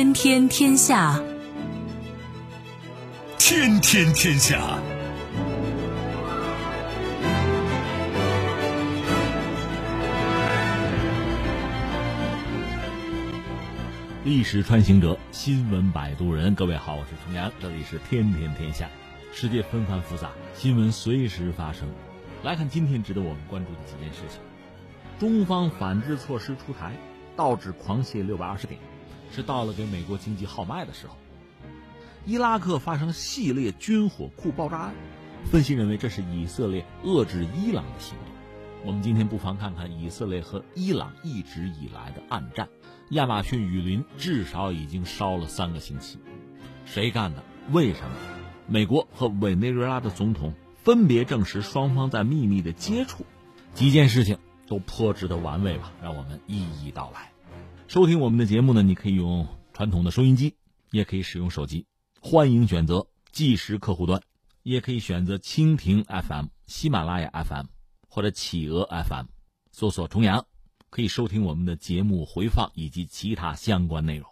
天天天下，天天天下。历史穿行者，新闻摆渡人。各位好，我是重阳，这里是天天天下。世界纷繁复杂，新闻随时发生。来看今天值得我们关注的几件事情：中方反制措施出台，道指狂泻六百二十点，是到了给美国经济号脉的时候。伊拉克发生系列军火库爆炸案，分析认为这是以色列遏制伊朗的行动。我们今天不妨看看以色列和伊朗一直以来的暗战。亚马逊雨林至少已经烧了三个星期，谁干的？为什么？美国和委内瑞拉的总统分别证实双方在秘密的接触，几件事情都颇值得玩味吧？让我们一一道来。收听我们的节目呢，你可以用传统的收音机，也可以使用手机，欢迎选择即时客户端，也可以选择蜻蜓 FM、喜马拉雅 FM 或者企鹅 FM，搜索“重阳”。可以收听我们的节目回放以及其他相关内容。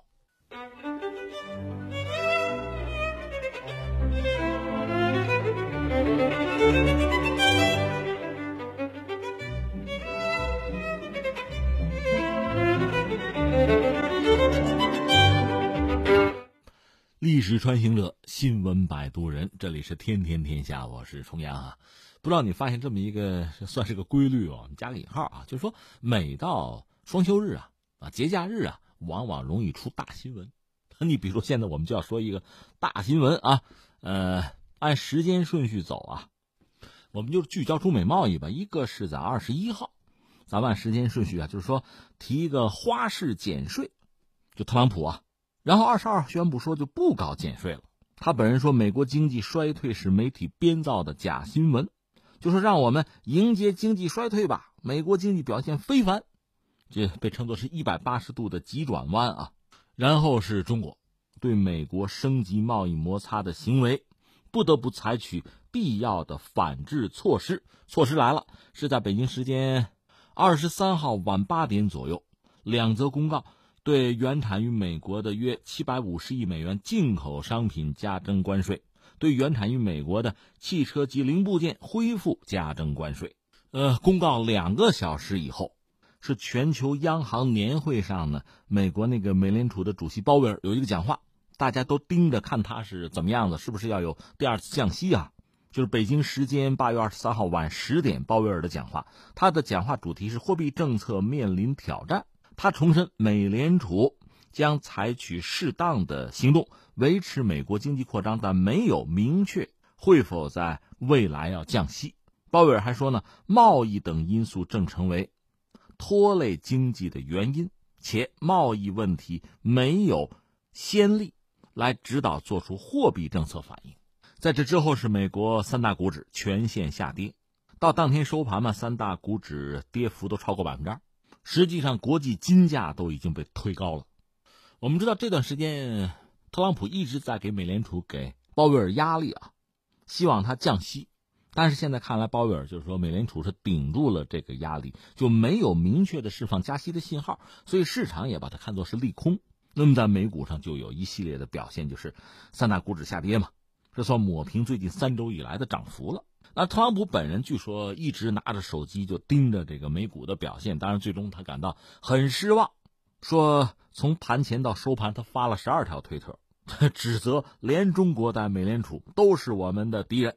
历史穿行者，新闻摆渡人，这里是天天天下，我是重阳啊。不知道你发现这么一个算是个规律哦，加个引号啊，就是说每到双休日啊啊节假日啊，往往容易出大新闻。你比如说现在我们就要说一个大新闻啊，呃，按时间顺序走啊，我们就聚焦中美贸易吧。一个是在二十一号，咱们按时间顺序啊，就是说提一个花式减税，就特朗普啊，然后二十二号宣布说就不搞减税了。他本人说美国经济衰退是媒体编造的假新闻。就说让我们迎接经济衰退吧。美国经济表现非凡，这被称作是一百八十度的急转弯啊。然后是中国对美国升级贸易摩擦的行为，不得不采取必要的反制措施。措施来了，是在北京时间二十三号晚八点左右，两则公告对原产于美国的约七百五十亿美元进口商品加征关税。对原产于美国的汽车及零部件恢复加征关税。呃，公告两个小时以后，是全球央行年会上呢，美国那个美联储的主席鲍威尔有一个讲话，大家都盯着看他是怎么样的，是不是要有第二次降息啊？就是北京时间八月二十三号晚十点，鲍威尔的讲话，他的讲话主题是货币政策面临挑战，他重申美联储将采取适当的行动。维持美国经济扩张，但没有明确会否在未来要降息。鲍威尔还说呢，贸易等因素正成为拖累经济的原因，且贸易问题没有先例来指导做出货币政策反应。在这之后是美国三大股指全线下跌，到当天收盘嘛，三大股指跌幅都超过百分之二。实际上，国际金价都已经被推高了。我们知道这段时间。特朗普一直在给美联储给鲍威尔压力啊，希望他降息，但是现在看来，鲍威尔就是说美联储是顶住了这个压力，就没有明确的释放加息的信号，所以市场也把它看作是利空。那么在美股上就有一系列的表现，就是三大股指下跌嘛，这算抹平最近三周以来的涨幅了。那特朗普本人据说一直拿着手机就盯着这个美股的表现，当然最终他感到很失望。说从盘前到收盘，他发了十二条推特，指责连中国带美联储都是我们的敌人，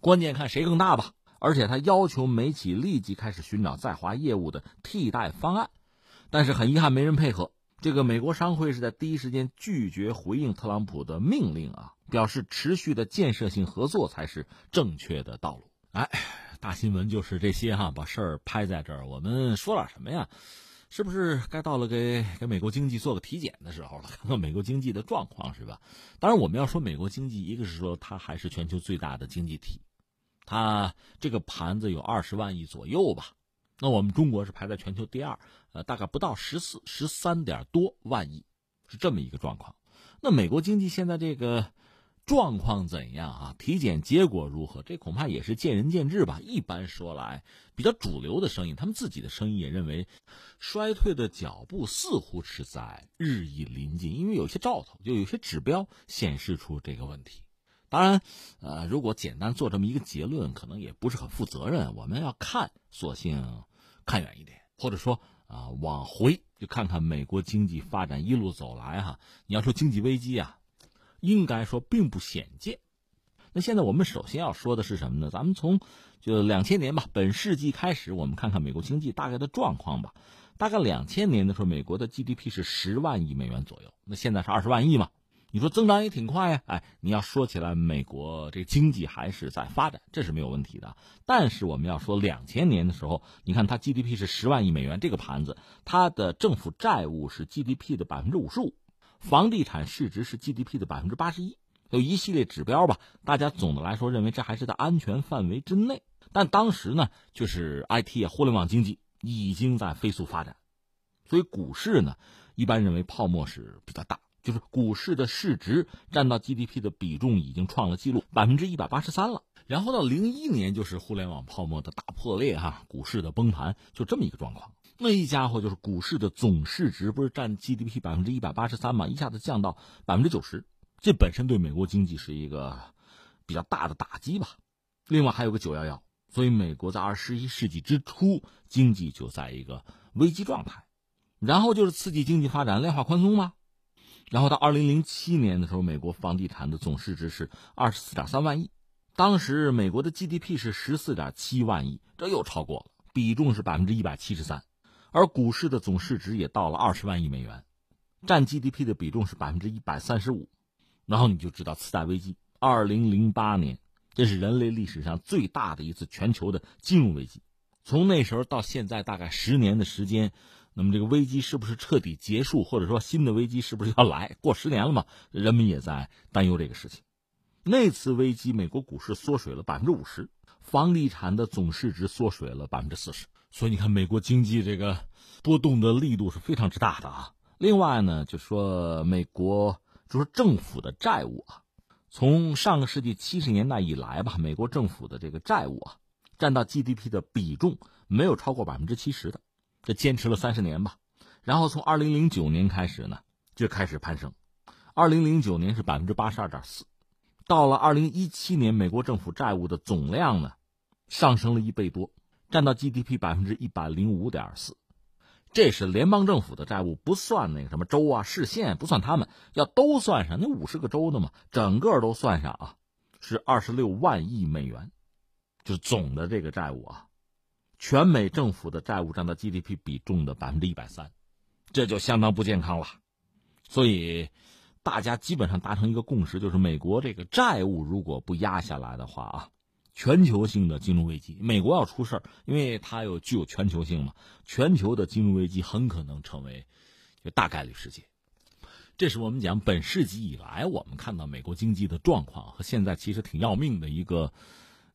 关键看谁更大吧。而且他要求美企立即开始寻找在华业务的替代方案，但是很遗憾没人配合。这个美国商会是在第一时间拒绝回应特朗普的命令啊，表示持续的建设性合作才是正确的道路。哎，大新闻就是这些哈，把事儿拍在这儿，我们说点什么呀？是不是该到了给给美国经济做个体检的时候了？看看美国经济的状况是吧？当然，我们要说美国经济，一个是说它还是全球最大的经济体，它这个盘子有二十万亿左右吧。那我们中国是排在全球第二，呃，大概不到十四十三点多万亿，是这么一个状况。那美国经济现在这个状况怎样啊？体检结果如何？这恐怕也是见仁见智吧。一般说来，比较主流的声音，他们自己的声音也认为，衰退的脚步似乎是在日益临近，因为有些兆头，就有些指标显示出这个问题。当然，呃，如果简单做这么一个结论，可能也不是很负责任。我们要看，索性看远一点，或者说啊，往回就看看美国经济发展一路走来哈。你要说经济危机啊。应该说并不鲜见。那现在我们首先要说的是什么呢？咱们从就两千年吧，本世纪开始，我们看看美国经济大概的状况吧。大概两千年的时候，美国的 GDP 是十万亿美元左右，那现在是二十万亿嘛？你说增长也挺快呀。哎，你要说起来，美国这经济还是在发展，这是没有问题的。但是我们要说两千年的时候，你看它 GDP 是十万亿美元，这个盘子，它的政府债务是 GDP 的百分之五十五。房地产市值是 GDP 的百分之八十一，有一系列指标吧。大家总的来说认为这还是在安全范围之内。但当时呢，就是 IT 啊，互联网经济已经在飞速发展，所以股市呢，一般认为泡沫是比较大，就是股市的市值占到 GDP 的比重已经创了纪录，百分之一百八十三了。然后到零一年就是互联网泡沫的大破裂哈，股市的崩盘，就这么一个状况。那一家伙就是股市的总市值不是占 GDP 百分之一百八十三嘛，一下子降到百分之九十，这本身对美国经济是一个比较大的打击吧。另外还有个九幺幺，所以美国在二十一世纪之初经济就在一个危机状态。然后就是刺激经济发展，量化宽松嘛。然后到二零零七年的时候，美国房地产的总市值是二十四点三万亿，当时美国的 GDP 是十四点七万亿，这又超过了，比重是百分之一百七十三。而股市的总市值也到了二十万亿美元，占 GDP 的比重是百分之一百三十五，然后你就知道次贷危机，二零零八年，这是人类历史上最大的一次全球的金融危机。从那时候到现在大概十年的时间，那么这个危机是不是彻底结束，或者说新的危机是不是要来？过十年了嘛，人们也在担忧这个事情。那次危机，美国股市缩水了百分之五十，房地产的总市值缩水了百分之四十。所以你看，美国经济这个波动的力度是非常之大的啊。另外呢，就说美国就说政府的债务啊，从上个世纪七十年代以来吧，美国政府的这个债务啊，占到 GDP 的比重没有超过百分之七十的，这坚持了三十年吧。然后从二零零九年开始呢，就开始攀升，二零零九年是百分之八十二点四，到了二零一七年，美国政府债务的总量呢，上升了一倍多。占到 GDP 百分之一百零五点四，这是联邦政府的债务，不算那个什么州啊、市县，不算他们，要都算上，那五十个州的嘛，整个都算上啊，是二十六万亿美元，就总的这个债务啊，全美政府的债务占到 GDP 比重的百分之一百三，这就相当不健康了。所以，大家基本上达成一个共识，就是美国这个债务如果不压下来的话啊。全球性的金融危机，美国要出事儿，因为它有具有全球性嘛。全球的金融危机很可能成为就大概率事件。这是我们讲本世纪以来我们看到美国经济的状况和现在其实挺要命的一个，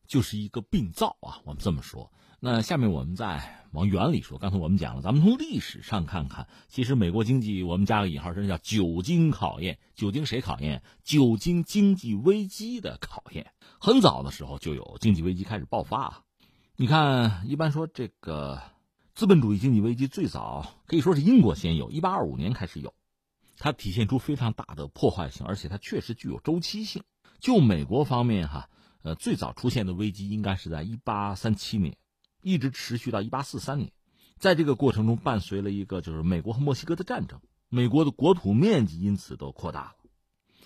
就是一个病灶啊。我们这么说。那下面我们再往远里说，刚才我们讲了，咱们从历史上看看，其实美国经济我们加个引号，这叫久经考验。久经谁考验？久经经济危机的考验。很早的时候就有经济危机开始爆发啊。你看，一般说这个资本主义经济危机最早可以说是英国先有，一八二五年开始有，它体现出非常大的破坏性，而且它确实具有周期性。就美国方面哈，呃，最早出现的危机应该是在一八三七年。一直持续到一八四三年，在这个过程中，伴随了一个就是美国和墨西哥的战争，美国的国土面积因此都扩大了。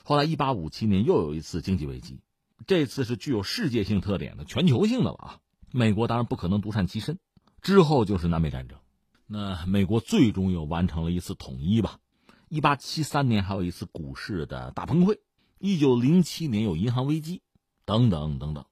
后来一八五七年又有一次经济危机，这次是具有世界性特点的、全球性的了啊！美国当然不可能独善其身。之后就是南北战争，那美国最终又完成了一次统一吧。一八七三年还有一次股市的大崩溃，一九零七年有银行危机，等等等等。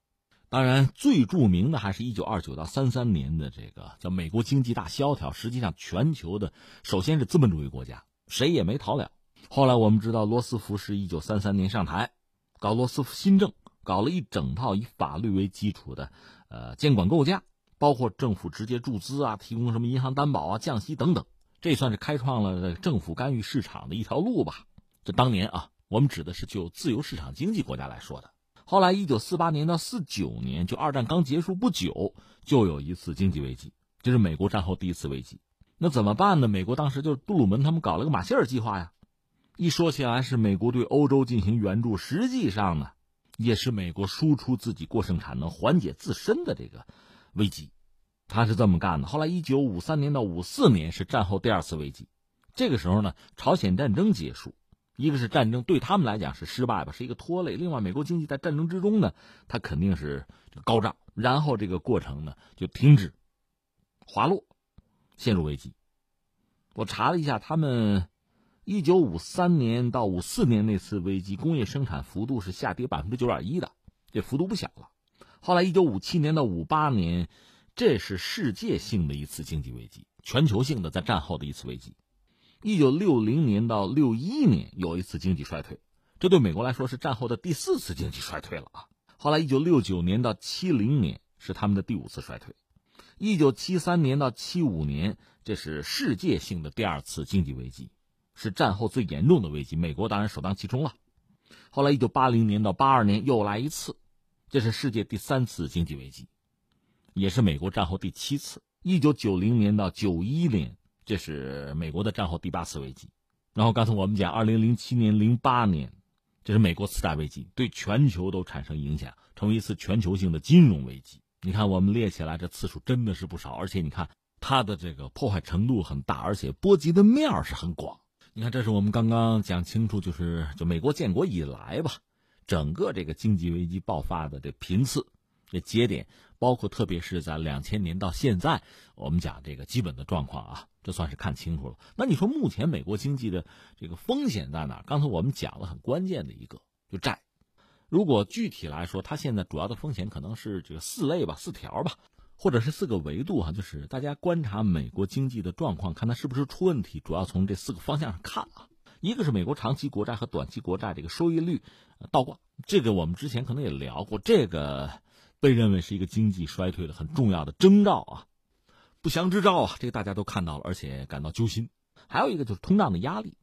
当然，最著名的还是一九二九到三三年的这个叫美国经济大萧条。实际上，全球的首先是资本主义国家，谁也没逃了。后来我们知道，罗斯福是一九三三年上台，搞罗斯福新政，搞了一整套以法律为基础的呃监管构架，包括政府直接注资啊，提供什么银行担保啊、降息等等，这算是开创了政府干预市场的一条路吧。这当年啊，我们指的是就自由市场经济国家来说的。后来，一九四八年到四九年，就二战刚结束不久，就有一次经济危机，这是美国战后第一次危机。那怎么办呢？美国当时就是杜鲁门他们搞了个马歇尔计划呀。一说起来是美国对欧洲进行援助，实际上呢，也是美国输出自己过剩产能，缓解自身的这个危机。他是这么干的。后来，一九五三年到五四年是战后第二次危机，这个时候呢，朝鲜战争结束，一个是战争对他们来讲是失败吧，是一个拖累。另外，美国经济在战争之中呢，它肯定是高涨，然后这个过程呢就停止滑落，陷入危机。我查了一下，他们一九五三年到五四年那次危机，工业生产幅度是下跌百分之九点一的，这幅度不小了。后来一九五七年到五八年。这是世界性的一次经济危机，全球性的在战后的一次危机。一九六零年到六一年有一次经济衰退，这对美国来说是战后的第四次经济衰退了啊。后来一九六九年到七零年是他们的第五次衰退，一九七三年到七五年这是世界性的第二次经济危机，是战后最严重的危机。美国当然首当其冲了。后来一九八零年到八二年又来一次，这是世界第三次经济危机。也是美国战后第七次，一九九零年到九一年，这是美国的战后第八次危机。然后刚才我们讲，二零零七年、零八年，这是美国次贷危机，对全球都产生影响，成为一次全球性的金融危机。你看，我们列起来这次数真的是不少，而且你看它的这个破坏程度很大，而且波及的面儿是很广。你看，这是我们刚刚讲清楚，就是就美国建国以来吧，整个这个经济危机爆发的这频次。这节点包括，特别是在两千年到现在，我们讲这个基本的状况啊，这算是看清楚了。那你说目前美国经济的这个风险在哪？刚才我们讲了很关键的一个，就债。如果具体来说，它现在主要的风险可能是这个四类吧，四条吧，或者是四个维度哈。就是大家观察美国经济的状况，看它是不是出问题，主要从这四个方向上看啊。一个是美国长期国债和短期国债这个收益率倒挂，这个我们之前可能也聊过，这个。被认为是一个经济衰退的很重要的征兆啊，不祥之兆啊，这个大家都看到了，而且感到揪心。还有一个就是通胀的压力，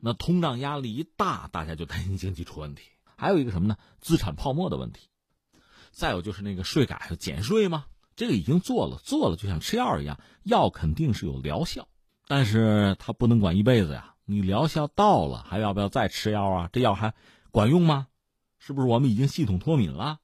那通胀压力一大，大家就担心经济出问题。还有一个什么呢？资产泡沫的问题。再有就是那个税改减税吗？这个已经做了，做了就像吃药一样，药肯定是有疗效，但是它不能管一辈子呀。你疗效到了，还要不要再吃药啊？这药还管用吗？是不是我们已经系统脱敏了？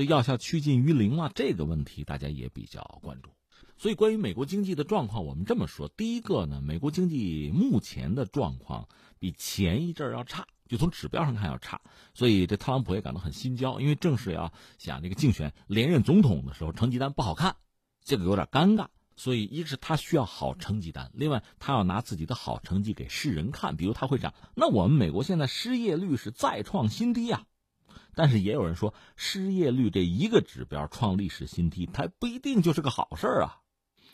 这药效趋近于零了，这个问题大家也比较关注。所以，关于美国经济的状况，我们这么说：第一个呢，美国经济目前的状况比前一阵要差，就从指标上看要差。所以，这特朗普也感到很心焦，因为正是要想这个竞选连任总统的时候，成绩单不好看，这个有点尴尬。所以，一是他需要好成绩单，另外他要拿自己的好成绩给世人看。比如他会讲：“那我们美国现在失业率是再创新低啊。”但是也有人说，失业率这一个指标创历史新低，它不一定就是个好事儿啊。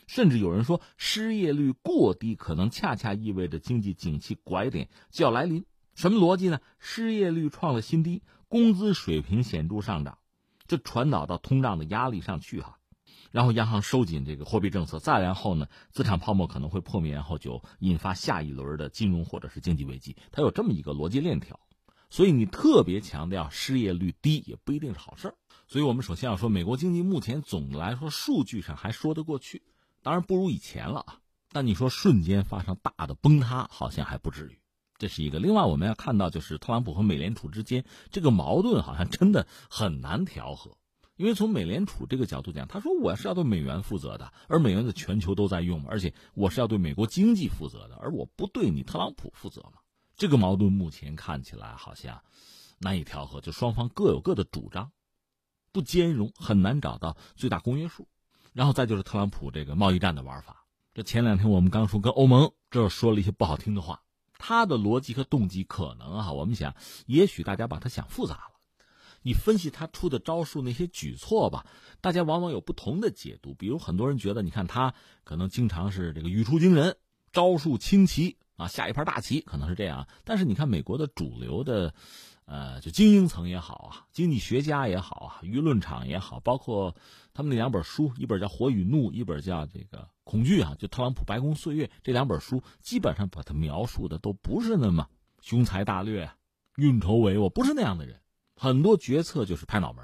甚至有人说，失业率过低，可能恰恰意味着经济景气拐点就要来临。什么逻辑呢？失业率创了新低，工资水平显著上涨，这传导到通胀的压力上去哈。然后央行收紧这个货币政策，再然后呢，资产泡沫可能会破灭，然后就引发下一轮的金融或者是经济危机。它有这么一个逻辑链条。所以你特别强调失业率低也不一定是好事儿。所以我们首先要说，美国经济目前总的来说数据上还说得过去，当然不如以前了啊。但你说瞬间发生大的崩塌，好像还不至于。这是一个。另外我们要看到，就是特朗普和美联储之间这个矛盾好像真的很难调和，因为从美联储这个角度讲，他说我是要对美元负责的，而美元在全球都在用而且我是要对美国经济负责的，而我不对你特朗普负责嘛。这个矛盾目前看起来好像难以调和，就双方各有各的主张，不兼容，很难找到最大公约数。然后再就是特朗普这个贸易战的玩法。这前两天我们刚说跟欧盟这说了一些不好听的话，他的逻辑和动机可能啊，我们想，也许大家把他想复杂了。你分析他出的招数那些举措吧，大家往往有不同的解读。比如很多人觉得，你看他可能经常是这个语出惊人，招数清奇。啊，下一盘大棋可能是这样，但是你看美国的主流的，呃，就精英层也好啊，经济学家也好啊，舆论场也好，包括他们那两本书，一本叫《火与怒》，一本叫这个《恐惧》啊，就特朗普白宫岁月这两本书，基本上把它描述的都不是那么雄才大略，运筹帷幄，不是那样的人。很多决策就是拍脑门。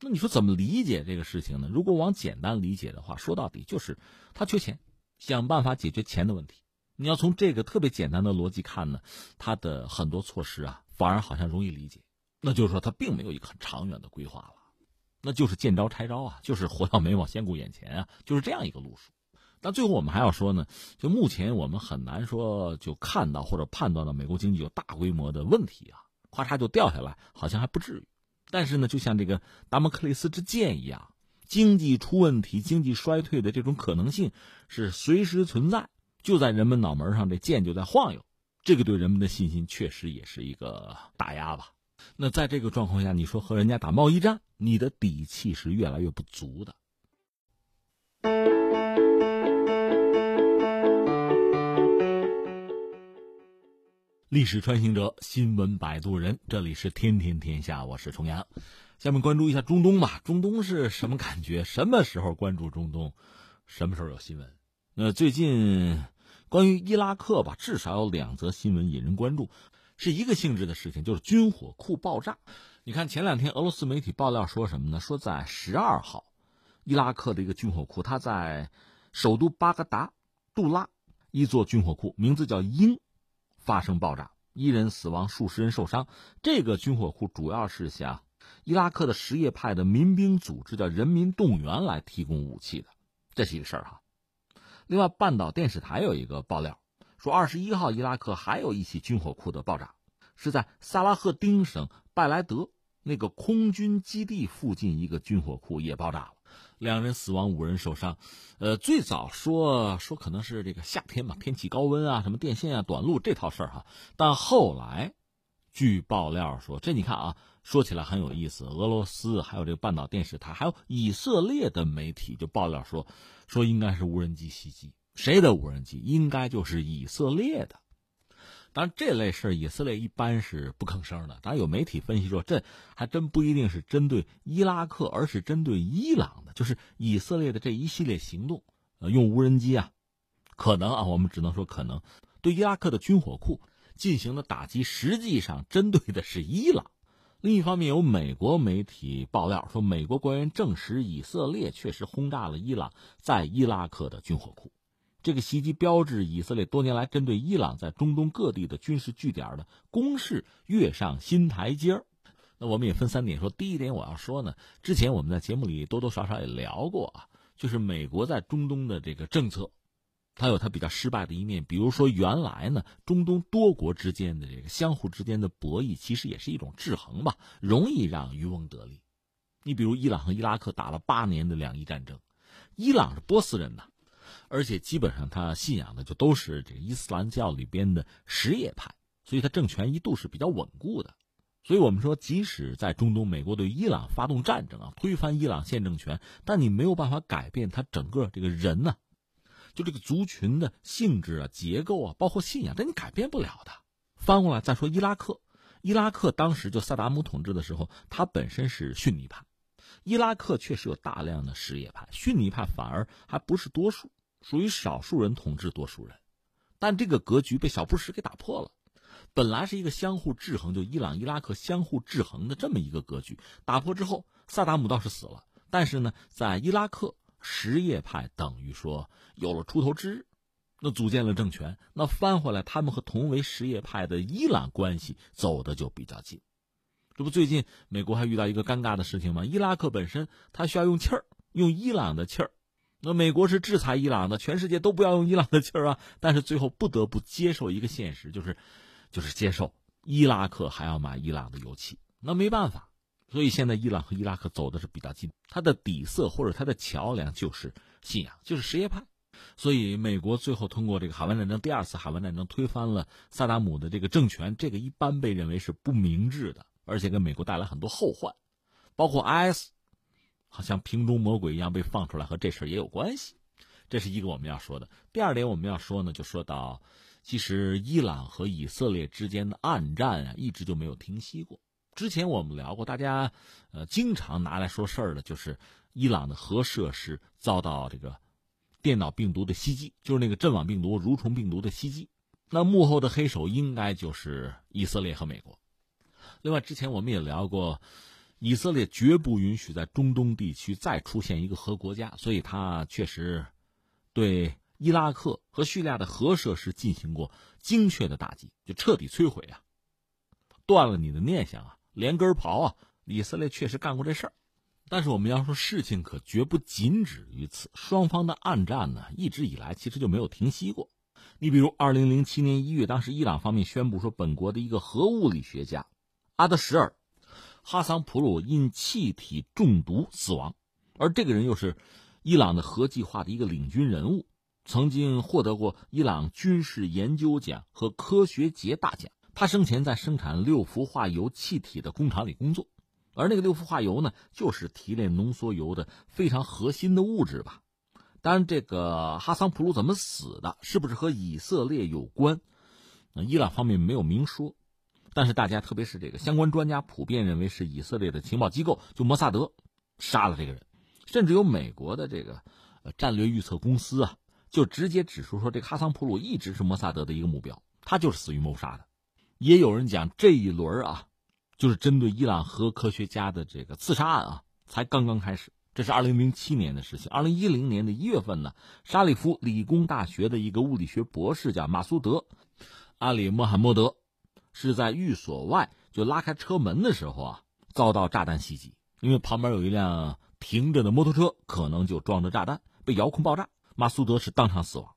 那你说怎么理解这个事情呢？如果往简单理解的话，说到底就是他缺钱，想办法解决钱的问题。你要从这个特别简单的逻辑看呢，他的很多措施啊，反而好像容易理解。那就是说他并没有一个很长远的规划了，那就是见招拆招啊，就是活到眉毛先顾眼前啊，就是这样一个路数。那最后我们还要说呢，就目前我们很难说就看到或者判断到美国经济有大规模的问题啊，咔嚓就掉下来，好像还不至于。但是呢，就像这个达摩克利斯之剑一样，经济出问题、经济衰退的这种可能性是随时存在，就在人们脑门上，这剑就在晃悠。这个对人们的信心确实也是一个打压吧。那在这个状况下，你说和人家打贸易战，你的底气是越来越不足的。历史穿行者，新闻摆渡人，这里是天天天下，我是重阳。下面关注一下中东吧。中东是什么感觉？什么时候关注中东？什么时候有新闻？那最近关于伊拉克吧，至少有两则新闻引人关注，是一个性质的事情，就是军火库爆炸。你看前两天俄罗斯媒体爆料说什么呢？说在十二号，伊拉克的一个军火库，它在首都巴格达杜拉一座军火库，名字叫鹰。发生爆炸，一人死亡，数十人受伤。这个军火库主要是向伊拉克的什叶派的民兵组织叫人民动员来提供武器的，这是一个事儿哈。另外，半岛电视台有一个爆料说，二十一号伊拉克还有一起军火库的爆炸，是在萨拉赫丁省拜莱德那个空军基地附近一个军火库也爆炸了。两人死亡，五人受伤。呃，最早说说可能是这个夏天嘛，天气高温啊，什么电线啊短路这套事儿哈。但后来，据爆料说，这你看啊，说起来很有意思。俄罗斯还有这个半岛电视台，还有以色列的媒体就爆料说，说应该是无人机袭击。谁的无人机？应该就是以色列的。当然，这类事以色列一般是不吭声的。当然，有媒体分析说，这还真不一定是针对伊拉克，而是针对伊朗的。就是以色列的这一系列行动，呃，用无人机啊，可能啊，我们只能说可能对伊拉克的军火库进行的打击，实际上针对的是伊朗。另一方面，有美国媒体爆料说，美国官员证实，以色列确实轰炸了伊朗在伊拉克的军火库。这个袭击标志以色列多年来针对伊朗在中东各地的军事据点的攻势跃上新台阶儿。那我们也分三点说。第一点，我要说呢，之前我们在节目里多多少少也聊过啊，就是美国在中东的这个政策，它有它比较失败的一面。比如说，原来呢，中东多国之间的这个相互之间的博弈，其实也是一种制衡吧，容易让渔翁得利。你比如伊朗和伊拉克打了八年的两伊战争，伊朗是波斯人呐。而且基本上他信仰的就都是这个伊斯兰教里边的什叶派，所以他政权一度是比较稳固的。所以我们说，即使在中东，美国对伊朗发动战争啊，推翻伊朗现政权，但你没有办法改变他整个这个人呢，就这个族群的性质啊、结构啊，包括信仰，这你改变不了的。翻过来再说伊拉克，伊拉克当时就萨达姆统治的时候，他本身是逊尼派，伊拉克确实有大量的什叶派，逊尼派反而还不是多数。属于少数人统治多数人，但这个格局被小布什给打破了。本来是一个相互制衡，就伊朗、伊拉克相互制衡的这么一个格局，打破之后，萨达姆倒是死了，但是呢，在伊拉克什叶派等于说有了出头之日，那组建了政权，那翻回来，他们和同为什叶派的伊朗关系走的就比较近。这不，最近美国还遇到一个尴尬的事情吗？伊拉克本身他需要用气儿，用伊朗的气儿。那美国是制裁伊朗的，全世界都不要用伊朗的气儿啊！但是最后不得不接受一个现实，就是，就是接受伊拉克还要买伊朗的油气。那没办法，所以现在伊朗和伊拉克走的是比较近，它的底色或者它的桥梁就是信仰，就是什叶派。所以美国最后通过这个海湾战争，第二次海湾战争推翻了萨达姆的这个政权，这个一般被认为是不明智的，而且给美国带来很多后患，包括 IS。好像瓶中魔鬼一样被放出来，和这事儿也有关系，这是一个我们要说的。第二点我们要说呢，就说到，其实伊朗和以色列之间的暗战啊，一直就没有停息过。之前我们聊过，大家呃经常拿来说事儿的，就是伊朗的核设施遭到这个电脑病毒的袭击，就是那个阵网病毒、蠕虫病毒的袭击。那幕后的黑手应该就是以色列和美国。另外，之前我们也聊过，以色列绝不允许在中东地区再出现一个核国家，所以他确实对伊拉克和叙利亚的核设施进行过精确的打击，就彻底摧毁啊，断了你的念想啊，连根刨啊！以色列确实干过这事儿。但是我们要说，事情可绝不仅止于此，双方的暗战呢，一直以来其实就没有停息过。你比如，二零零七年一月，当时伊朗方面宣布说，本国的一个核物理学家。阿德什尔·哈桑普鲁因气体中毒死亡，而这个人又是伊朗的核计划的一个领军人物，曾经获得过伊朗军事研究奖和科学节大奖。他生前在生产六氟化铀气体的工厂里工作，而那个六氟化铀呢，就是提炼浓缩铀的非常核心的物质吧。当然，这个哈桑普鲁怎么死的，是不是和以色列有关？伊朗方面没有明说。但是大家，特别是这个相关专家，普遍认为是以色列的情报机构，就摩萨德杀了这个人，甚至有美国的这个战略预测公司啊，就直接指出说，这个哈桑普鲁一直是摩萨德的一个目标，他就是死于谋杀的。也有人讲，这一轮啊，就是针对伊朗核科学家的这个刺杀案啊，才刚刚开始。这是二零零七年的事情。二零一零年的一月份呢，沙利夫理工大学的一个物理学博士叫马苏德·阿里穆罕默德。是在寓所外就拉开车门的时候啊，遭到炸弹袭击。因为旁边有一辆停着的摩托车，可能就装着炸弹，被遥控爆炸。马苏德是当场死亡。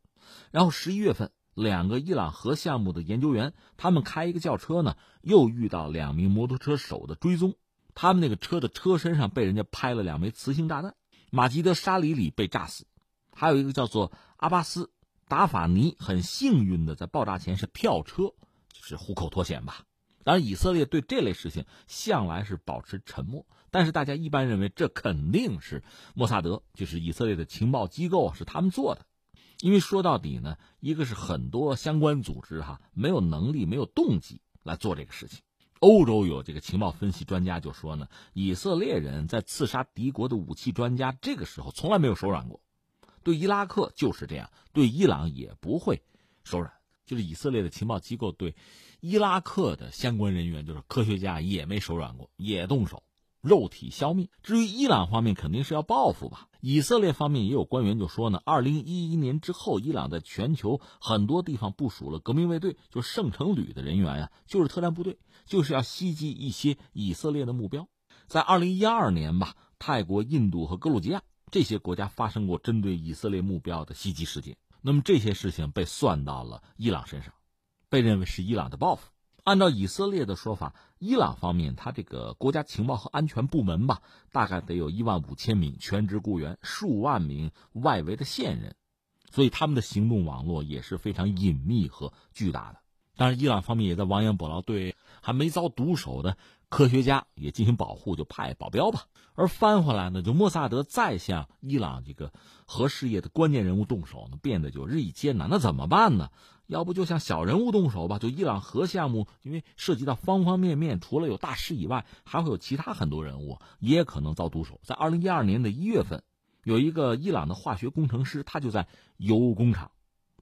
然后十一月份，两个伊朗核项目的研究员，他们开一个轿车呢，又遇到两名摩托车手的追踪。他们那个车的车身上被人家拍了两枚磁性炸弹。马吉德·沙里里被炸死，还有一个叫做阿巴斯·达法尼，很幸运的在爆炸前是跳车。就是虎口脱险吧？当然，以色列对这类事情向来是保持沉默。但是大家一般认为，这肯定是莫萨德，就是以色列的情报机构是他们做的。因为说到底呢，一个是很多相关组织哈没有能力、没有动机来做这个事情。欧洲有这个情报分析专家就说呢，以色列人在刺杀敌国的武器专家，这个时候从来没有手软过。对伊拉克就是这样，对伊朗也不会手软。就是以色列的情报机构对伊拉克的相关人员，就是科学家也没手软过，也动手，肉体消灭。至于伊朗方面，肯定是要报复吧。以色列方面也有官员就说呢，二零一一年之后，伊朗在全球很多地方部署了革命卫队，就圣城旅的人员呀，就是特战部队，就是要袭击一些以色列的目标。在二零一二年吧，泰国、印度和格鲁吉亚这些国家发生过针对以色列目标的袭击事件。那么这些事情被算到了伊朗身上，被认为是伊朗的报复。按照以色列的说法，伊朗方面他这个国家情报和安全部门吧，大概得有一万五千名全职雇员，数万名外围的线人，所以他们的行动网络也是非常隐秘和巨大的。当然，伊朗方面也在亡羊补牢，对还没遭毒手的。科学家也进行保护，就派保镖吧。而翻回来呢，就莫萨德再向伊朗这个核事业的关键人物动手呢，变得就日益艰难。那怎么办呢？要不就向小人物动手吧？就伊朗核项目，因为涉及到方方面面，除了有大师以外，还会有其他很多人物也可能遭毒手。在二零一二年的一月份，有一个伊朗的化学工程师，他就在油工厂，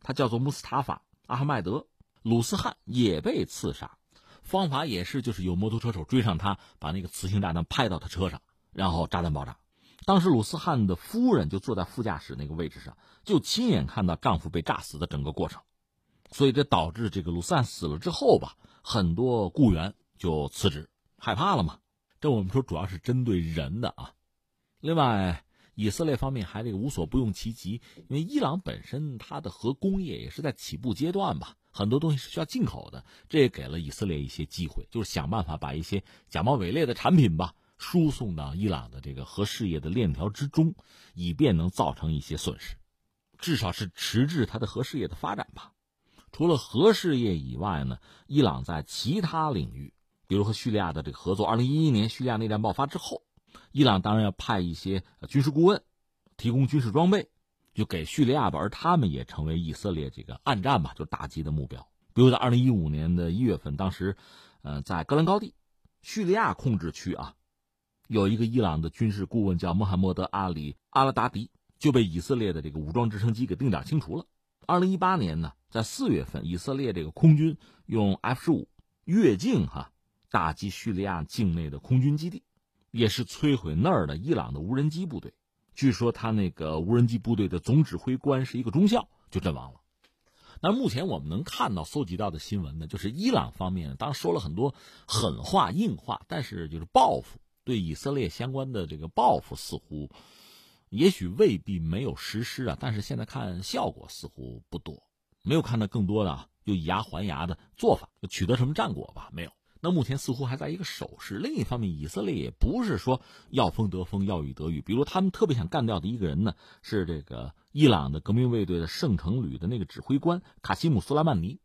他叫做穆斯塔法·阿哈迈德·鲁斯汉，也被刺杀。方法也是，就是有摩托车手追上他，把那个磁性炸弹拍到他车上，然后炸弹爆炸。当时鲁斯汉的夫人就坐在副驾驶那个位置上，就亲眼看到丈夫被炸死的整个过程。所以这导致这个鲁斯汉死了之后吧，很多雇员就辞职，害怕了嘛。这我们说主要是针对人的啊。另外，以色列方面还这个无所不用其极，因为伊朗本身它的核工业也是在起步阶段吧。很多东西是需要进口的，这也给了以色列一些机会，就是想办法把一些假冒伪劣的产品吧输送到伊朗的这个核事业的链条之中，以便能造成一些损失，至少是迟滞它的核事业的发展吧。除了核事业以外呢，伊朗在其他领域，比如和叙利亚的这个合作，二零一一年叙利亚内战爆发之后，伊朗当然要派一些军事顾问，提供军事装备。就给叙利亚吧，而他们也成为以色列这个暗战吧，就打击的目标。比如在二零一五年的一月份，当时，呃，在戈兰高地，叙利亚控制区啊，有一个伊朗的军事顾问叫穆罕默德·阿里·阿拉达迪，就被以色列的这个武装直升机给定点清除了。二零一八年呢，在四月份，以色列这个空军用 F 十五越境哈，打击叙利亚境内的空军基地，也是摧毁那儿的伊朗的无人机部队。据说他那个无人机部队的总指挥官是一个中校，就阵亡了。那目前我们能看到、搜集到的新闻呢，就是伊朗方面当然说了很多狠话、硬话，但是就是报复对以色列相关的这个报复，似乎也许未必没有实施啊。但是现在看效果似乎不多，没有看到更多的就以牙还牙的做法，取得什么战果吧？没有。那目前似乎还在一个守势。另一方面，以色列也不是说要风得风，要雨得雨。比如他们特别想干掉的一个人呢，是这个伊朗的革命卫队的圣城旅的那个指挥官卡西姆·苏莱曼尼。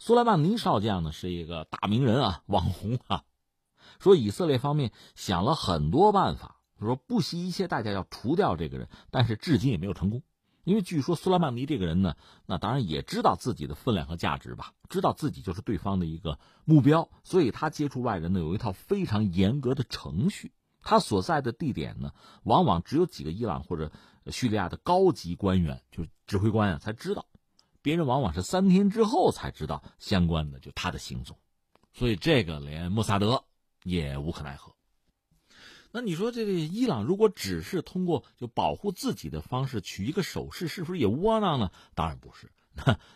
苏莱曼尼少将呢是一个大名人啊，网红啊。说以色列方面想了很多办法，说不惜一切代价要除掉这个人，但是至今也没有成功。因为据说苏莱曼尼这个人呢，那当然也知道自己的分量和价值吧，知道自己就是对方的一个目标，所以他接触外人呢有一套非常严格的程序。他所在的地点呢，往往只有几个伊朗或者叙利亚的高级官员，就是指挥官啊才知道，别人往往是三天之后才知道相关的就他的行踪，所以这个连莫萨德也无可奈何。那你说这个伊朗如果只是通过就保护自己的方式取一个手势，是不是也窝囊呢？当然不是。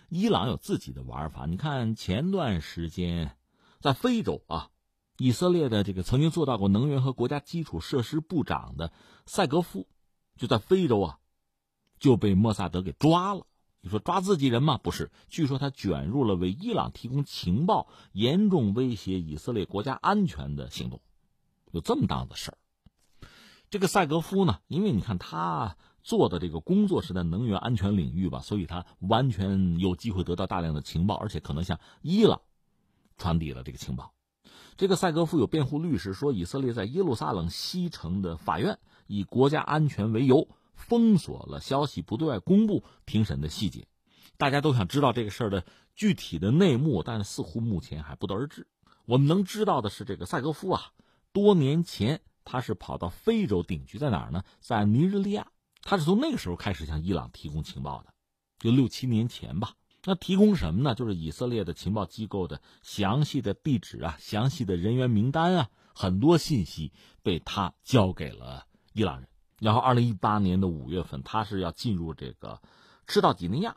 伊朗有自己的玩法。你看前段时间，在非洲啊，以色列的这个曾经做到过能源和国家基础设施部长的塞格夫，就在非洲啊，就被莫萨德给抓了。你说抓自己人吗？不是。据说他卷入了为伊朗提供情报、严重威胁以色列国家安全的行动，有这么大的事儿。这个塞格夫呢，因为你看他做的这个工作是在能源安全领域吧，所以他完全有机会得到大量的情报，而且可能向伊朗传递了这个情报。这个塞格夫有辩护律师说，以色列在耶路撒冷西城的法院以国家安全为由封锁了消息，不对外公布庭审的细节。大家都想知道这个事儿的具体的内幕，但似乎目前还不得而知。我们能知道的是，这个塞格夫啊，多年前。他是跑到非洲定居，在哪儿呢？在尼日利亚。他是从那个时候开始向伊朗提供情报的，就六七年前吧。那提供什么呢？就是以色列的情报机构的详细的地址啊，详细的人员名单啊，很多信息被他交给了伊朗人。然后，二零一八年的五月份，他是要进入这个赤道几内亚，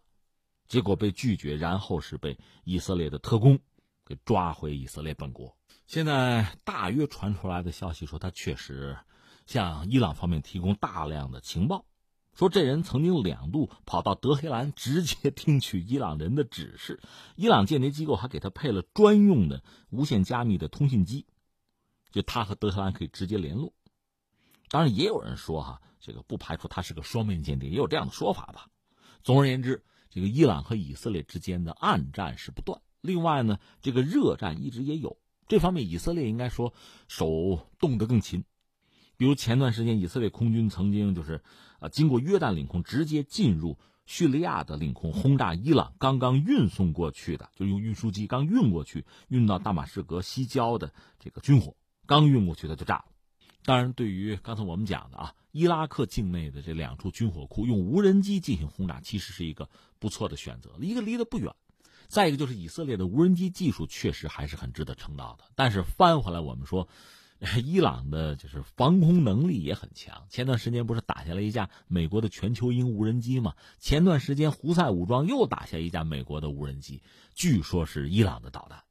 结果被拒绝，然后是被以色列的特工给抓回以色列本国。现在大约传出来的消息说，他确实向伊朗方面提供大量的情报，说这人曾经两度跑到德黑兰直接听取伊朗人的指示，伊朗间谍机构还给他配了专用的无线加密的通信机，就他和德黑兰可以直接联络。当然，也有人说哈，这个不排除他是个双面间谍，也有这样的说法吧。总而言之，这个伊朗和以色列之间的暗战是不断，另外呢，这个热战一直也有。这方面，以色列应该说手动得更勤。比如前段时间，以色列空军曾经就是，啊，经过约旦领空直接进入叙利亚的领空轰炸伊朗刚刚运送过去的，就用运输机刚运过去运到大马士革西郊的这个军火，刚运过去它就炸了。当然，对于刚才我们讲的啊，伊拉克境内的这两处军火库，用无人机进行轰炸，其实是一个不错的选择。一个离得不远。再一个就是以色列的无人机技术确实还是很值得称道的，但是翻回来我们说，伊朗的就是防空能力也很强。前段时间不是打下了一架美国的全球鹰无人机吗？前段时间胡塞武装又打下一架美国的无人机，据说是伊朗的导弹，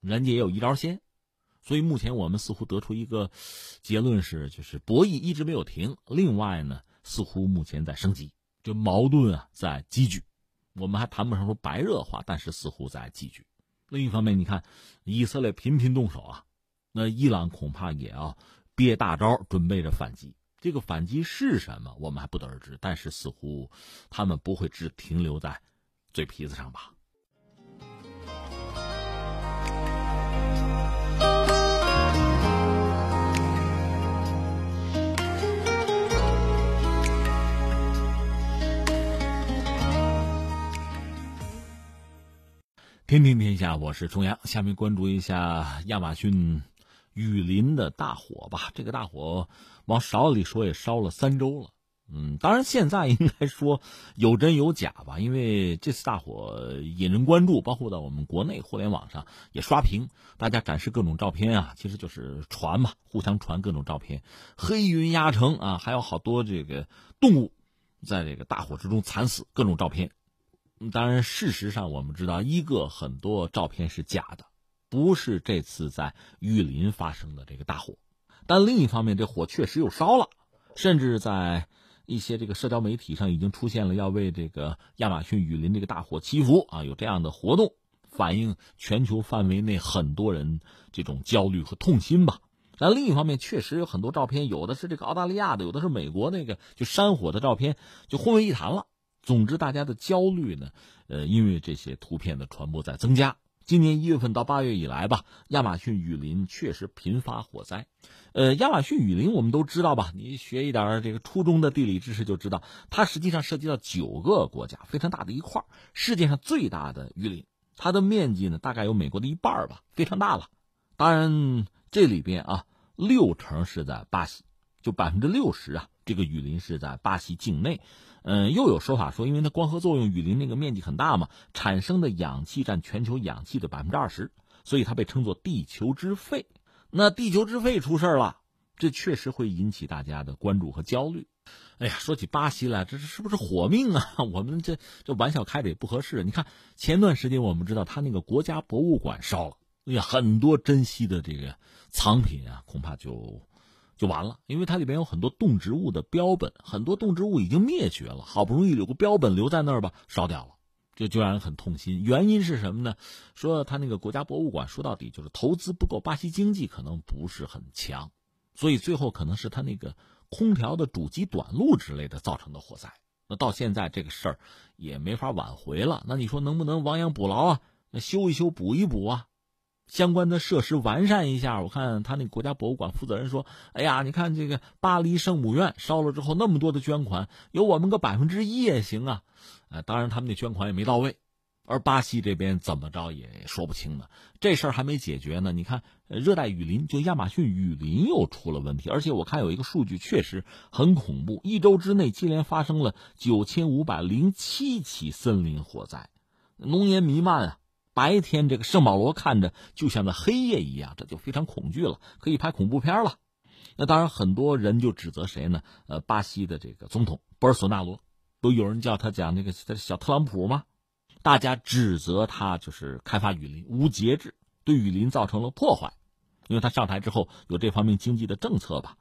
人家也有一招先。所以目前我们似乎得出一个结论是，就是博弈一直没有停。另外呢，似乎目前在升级，就矛盾啊在积聚。我们还谈不上说白热化，但是似乎在继续。另一方面，你看，以色列频频动手啊，那伊朗恐怕也要憋大招，准备着反击。这个反击是什么，我们还不得而知。但是似乎他们不会只停留在嘴皮子上吧。天天天下，我是重阳。下面关注一下亚马逊雨林的大火吧。这个大火往少里说也烧了三周了，嗯，当然现在应该说有真有假吧，因为这次大火引人关注，包括到我们国内互联网上也刷屏，大家展示各种照片啊，其实就是传嘛，互相传各种照片，黑云压城啊，还有好多这个动物在这个大火之中惨死，各种照片。当然，事实上我们知道，一个很多照片是假的，不是这次在玉林发生的这个大火，但另一方面，这火确实又烧了，甚至在。一些这个社交媒体上已经出现了要为这个亚马逊雨林这个大火祈福啊，有这样的活动，反映全球范围内很多人这种焦虑和痛心吧。但另一方面，确实有很多照片，有的是这个澳大利亚的，有的是美国那个就山火的照片，就混为一谈了。总之，大家的焦虑呢，呃，因为这些图片的传播在增加。今年一月份到八月以来吧，亚马逊雨林确实频发火灾。呃，亚马逊雨林我们都知道吧？你学一点这个初中的地理知识就知道，它实际上涉及到九个国家，非常大的一块世界上最大的雨林，它的面积呢大概有美国的一半吧，非常大了。当然，这里边啊，六成是在巴西，就百分之六十啊，这个雨林是在巴西境内。嗯，又有说法说，因为它光合作用，雨林那个面积很大嘛，产生的氧气占全球氧气的百分之二十，所以它被称作“地球之肺”。那地球之肺出事了，这确实会引起大家的关注和焦虑。哎呀，说起巴西来，这是不是火命啊？我们这这玩笑开的也不合适。你看前段时间我们知道他那个国家博物馆烧了，哎呀，很多珍稀的这个藏品啊，恐怕就。就完了，因为它里边有很多动植物的标本，很多动植物已经灭绝了，好不容易有个标本留在那儿吧，烧掉了，这就让人很痛心。原因是什么呢？说他那个国家博物馆，说到底就是投资不够，巴西经济可能不是很强，所以最后可能是他那个空调的主机短路之类的造成的火灾。那到现在这个事儿也没法挽回了。那你说能不能亡羊补牢啊？那修一修补一补啊？相关的设施完善一下，我看他那国家博物馆负责人说：“哎呀，你看这个巴黎圣母院烧了之后，那么多的捐款，有我们个百分之一也行啊。”呃，当然他们那捐款也没到位，而巴西这边怎么着也说不清呢。这事儿还没解决呢。你看，热带雨林就亚马逊雨林又出了问题，而且我看有一个数据确实很恐怖：一周之内接连发生了九千五百零七起森林火灾，浓烟弥漫啊。白天这个圣保罗看着就像那黑夜一样，这就非常恐惧了，可以拍恐怖片了。那当然，很多人就指责谁呢？呃，巴西的这个总统博尔索纳罗，都有人叫他讲那个小特朗普吗？大家指责他就是开发雨林无节制，对雨林造成了破坏，因为他上台之后有这方面经济的政策吧。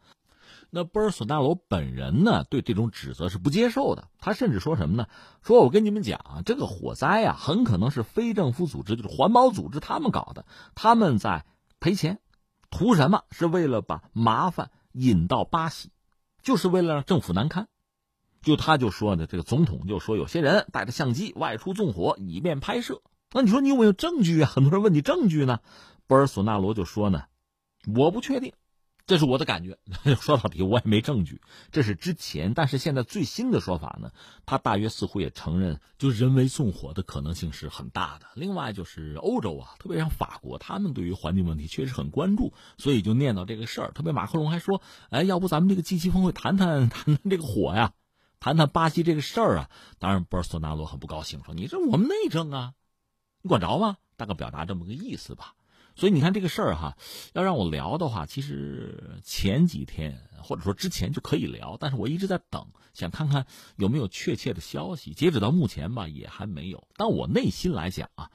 那波尔索纳罗本人呢，对这种指责是不接受的。他甚至说什么呢？说我跟你们讲啊，这个火灾啊，很可能是非政府组织，就是环保组织他们搞的，他们在赔钱，图什么？是为了把麻烦引到巴西，就是为了让政府难堪。就他就说呢，这个总统就说，有些人带着相机外出纵火，以便拍摄。那你说你有没有证据啊？很多人问你证据呢，波尔索纳罗就说呢，我不确定。这是我的感觉，说到底我也没证据。这是之前，但是现在最新的说法呢，他大约似乎也承认，就人为纵火的可能性是很大的。另外就是欧洲啊，特别像法国，他们对于环境问题确实很关注，所以就念叨这个事儿。特别马克龙还说：“哎，要不咱们这个 G7 峰会谈谈 谈谈这个火呀，谈谈巴西这个事儿啊。”当然，博尔索纳罗很不高兴，说：“你这我们内政啊，你管着吗？”大概表达这么个意思吧。所以你看这个事儿哈，要让我聊的话，其实前几天或者说之前就可以聊，但是我一直在等，想看看有没有确切的消息。截止到目前吧，也还没有。但我内心来讲啊，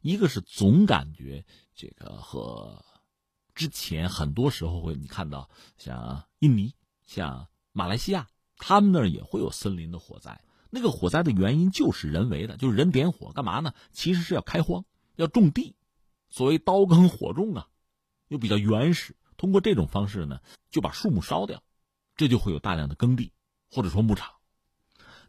一个是总感觉这个和之前很多时候会你看到像印尼、像马来西亚，他们那儿也会有森林的火灾。那个火灾的原因就是人为的，就是人点火干嘛呢？其实是要开荒，要种地。所谓刀耕火种啊，又比较原始，通过这种方式呢，就把树木烧掉，这就会有大量的耕地或者说牧场。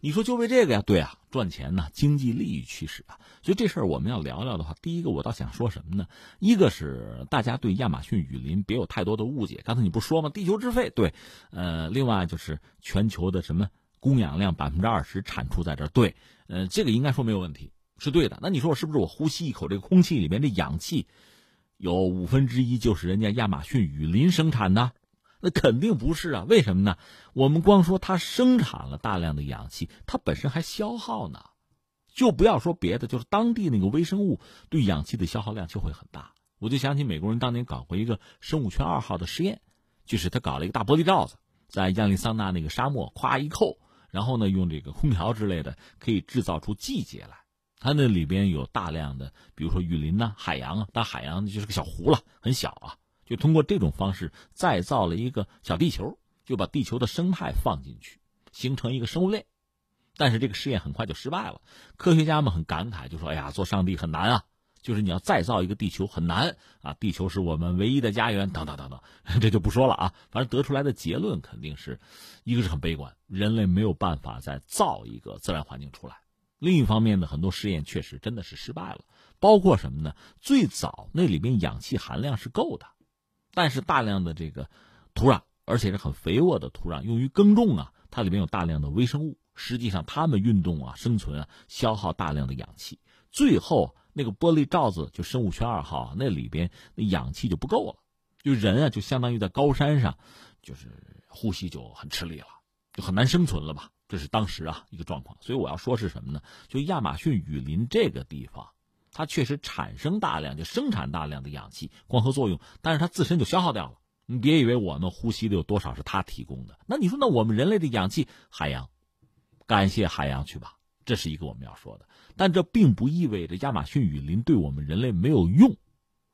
你说就为这个呀？对啊，赚钱呢，经济利益驱使啊。所以这事儿我们要聊聊的话，第一个我倒想说什么呢？一个是大家对亚马逊雨林别有太多的误解。刚才你不说吗？地球之肺，对，呃，另外就是全球的什么供氧量百分之二十产出在这儿，对，呃，这个应该说没有问题。是对的，那你说我是不是我呼吸一口这个空气里面的氧气，有五分之一就是人家亚马逊雨林生产的？那肯定不是啊！为什么呢？我们光说它生产了大量的氧气，它本身还消耗呢。就不要说别的，就是当地那个微生物对氧气的消耗量就会很大。我就想起美国人当年搞过一个生物圈二号的实验，就是他搞了一个大玻璃罩子，在亚利桑那那个沙漠，咵一扣，然后呢用这个空调之类的可以制造出季节来。它那里边有大量的，比如说雨林呐、海洋啊，但海洋就是个小湖了，很小啊。就通过这种方式再造了一个小地球，就把地球的生态放进去，形成一个生物链。但是这个试验很快就失败了，科学家们很感慨，就说：“哎呀，做上帝很难啊，就是你要再造一个地球很难啊，地球是我们唯一的家园，等等等等，这就不说了啊。反正得出来的结论肯定是，一个是很悲观，人类没有办法再造一个自然环境出来；另一方面呢，很多试验确实真的是失败了，包括什么呢？最早那里面氧气含量是够的。”但是大量的这个土壤，而且是很肥沃的土壤，用于耕种啊，它里面有大量的微生物。实际上，它们运动啊、生存啊，消耗大量的氧气。最后，那个玻璃罩子就生物圈二号那里边那氧气就不够了，就人啊，就相当于在高山上，就是呼吸就很吃力了，就很难生存了吧？这是当时啊一个状况。所以我要说是什么呢？就亚马逊雨林这个地方。它确实产生大量，就生产大量的氧气光合作用，但是它自身就消耗掉了。你别以为我们呼吸的有多少是它提供的，那你说那我们人类的氧气，海洋，感谢海洋去吧，这是一个我们要说的。但这并不意味着亚马逊雨林对我们人类没有用，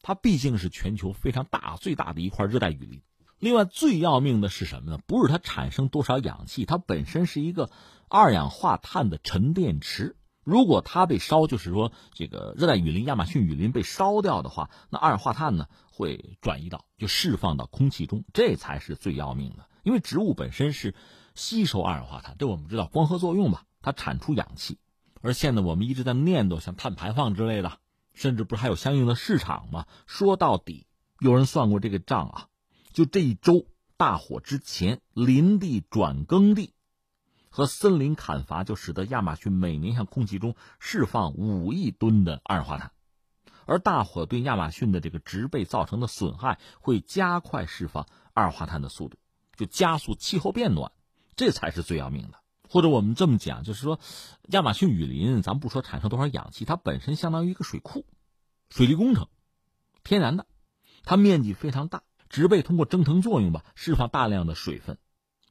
它毕竟是全球非常大、最大的一块热带雨林。另外，最要命的是什么呢？不是它产生多少氧气，它本身是一个二氧化碳的沉淀池。如果它被烧，就是说这个热带雨林、亚马逊雨林被烧掉的话，那二氧化碳呢会转移到就释放到空气中，这才是最要命的。因为植物本身是吸收二氧化碳，这我们知道光合作用吧，它产出氧气。而现在我们一直在念叨像碳排放之类的，甚至不是还有相应的市场吗？说到底，有人算过这个账啊，就这一周大火之前，林地转耕地。和森林砍伐就使得亚马逊每年向空气中释放五亿吨的二氧化碳，而大火对亚马逊的这个植被造成的损害会加快释放二氧化碳的速度，就加速气候变暖，这才是最要命的。或者我们这么讲，就是说，亚马逊雨林，咱不说产生多少氧气，它本身相当于一个水库，水利工程，天然的，它面积非常大，植被通过蒸腾作用吧，释放大量的水分。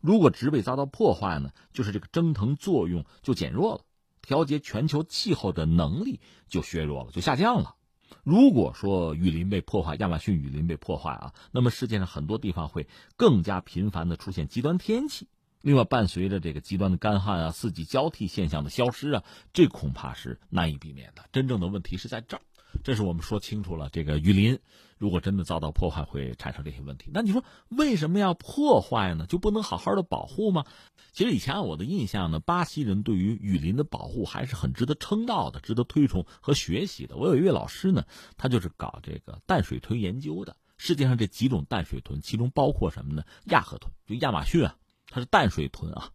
如果植被遭到破坏呢，就是这个蒸腾作用就减弱了，调节全球气候的能力就削弱了，就下降了。如果说雨林被破坏，亚马逊雨林被破坏啊，那么世界上很多地方会更加频繁的出现极端天气。另外，伴随着这个极端的干旱啊、四季交替现象的消失啊，这恐怕是难以避免的。真正的问题是在这儿。这是我们说清楚了，这个雨林如果真的遭到破坏，会产生这些问题。那你说为什么要破坏呢？就不能好好的保护吗？其实以前我的印象呢，巴西人对于雨林的保护还是很值得称道的，值得推崇和学习的。我有一位老师呢，他就是搞这个淡水豚研究的。世界上这几种淡水豚，其中包括什么呢？亚河豚，就亚马逊啊，它是淡水豚啊。